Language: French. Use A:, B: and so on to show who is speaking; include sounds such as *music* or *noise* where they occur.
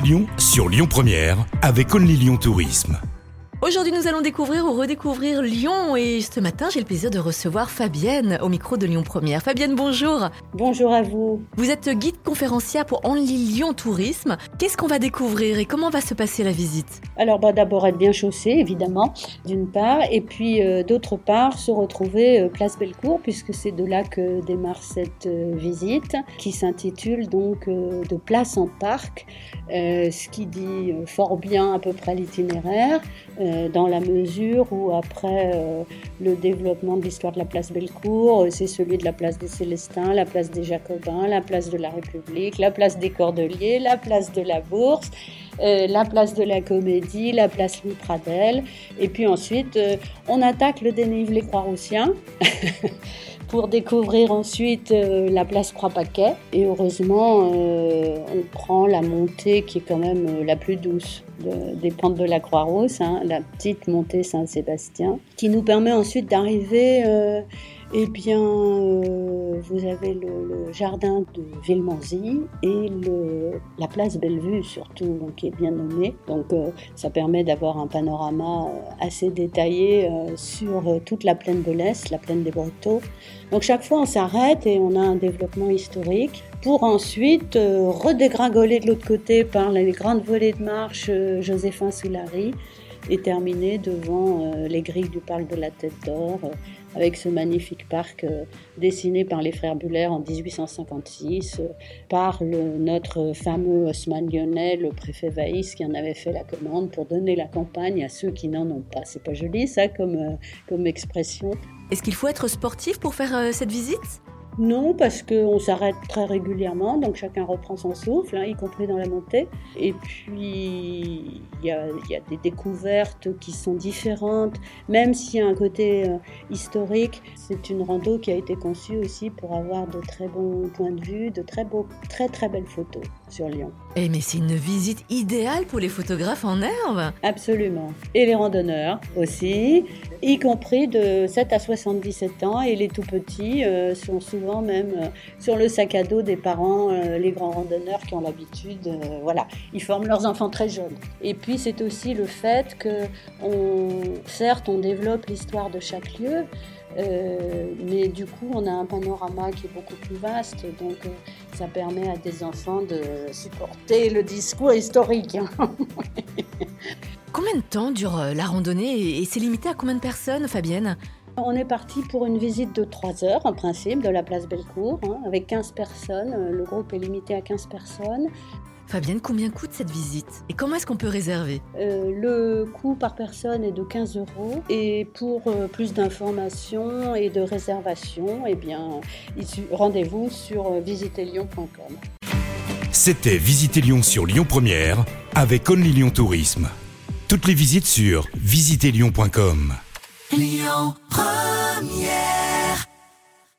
A: Lyon sur Lyon Première avec Only Lyon Tourisme.
B: Aujourd'hui, nous allons découvrir ou redécouvrir Lyon et ce matin, j'ai le plaisir de recevoir Fabienne au micro de Lyon Première. Fabienne, bonjour.
C: Bonjour à vous.
B: Vous êtes guide conférencière pour Only Lyon Tourisme. Qu'est-ce qu'on va découvrir et comment va se passer la visite?
C: Alors, bah, d'abord être bien chaussé, évidemment, d'une part, et puis euh, d'autre part, se retrouver euh, place Bellecour, puisque c'est de là que démarre cette euh, visite, qui s'intitule donc de place en parc, ce qui dit fort bien à peu près l'itinéraire. Euh, dans la mesure où après euh, le développement de l'histoire de la place Bellecour, euh, c'est celui de la place des Célestins, la place des Jacobins, la place de la République, la place des Cordeliers, la place de la Bourse. la place de la Comédie, la place Louis Pradel, et puis ensuite on attaque le dénivelé croix-roussien *laughs* pour découvrir ensuite la place Croix-Paquet. Et heureusement, on prend la montée qui est quand même la plus douce des pentes de la Croix-Rousse, hein, la petite montée Saint-Sébastien, qui nous permet ensuite d'arriver, euh, eh bien, euh, vous avez le, jardin de Villemanzy et la place Bellevue surtout, qui est bien nommée. Donc euh, ça permet d'avoir un panorama assez détaillé sur toute la plaine de l'Est, la plaine des Brotteaux. Donc chaque fois on s'arrête et on a un développement historique pour ensuite euh, redégringoler de l'autre côté par les grandes volées de marche euh, Joséphin Soulary et terminer devant euh, les grilles du parc de la Tête d'Or avec ce magnifique parc dessiné par les frères Buller en 1856 par le, notre fameux Osman Lyonnais, le préfet Vaïs qui en avait fait la commande pour donner la campagne à ceux qui n'en ont pas. C'est pas joli ça comme, comme expression?
B: Est-ce qu'il faut être sportif pour faire cette visite?
C: Non, parce qu'on s'arrête très régulièrement, donc chacun reprend son souffle, hein, y compris dans la montée. Et puis, il y, a, des découvertes qui sont différentes, même s'il y a un côté euh, historique. C'est une rando qui a été conçue aussi pour avoir de très bons points de vue, de très, beaux, très très belles photos sur Lyon.
B: Eh mais c'est une visite idéale pour les photographes en herbe
C: Absolument. Et les randonneurs aussi, y compris de 7 à 77 ans. Et les tout petits euh, sont souvent même euh, sur le sac à dos des parents, les grands randonneurs qui ont l'habitude. voilà, ils forment leurs enfants très jeunes. Et puis c'est aussi le fait que, certes, on développe l'histoire de chaque lieu, euh, mais du coup, on a un panorama qui est beaucoup plus vaste, donc euh, ça permet à des enfants de supporter le discours historique.
B: combien de temps dure euh, la randonnée et c'est limité à combien de personnes, Fabienne?
C: On est parti pour une visite de 3 heures en principe de la place Bellecour, hein, avec 15 personnes. Le groupe est limité à 15 personnes.
B: Fabienne, combien coûte cette visite? Et comment est-ce qu'on peut réserver?
C: Euh, Le coût par personne est de 15 euros. Et pour euh, plus d'informations et de réservations, eh bien, rendez-vous sur euh, visitezlyon.com.
A: C'était Visiter Lyon sur Lyon Première avec Only Lyon Tourisme. Toutes les visites sur visitezlyon.com. Lyon Première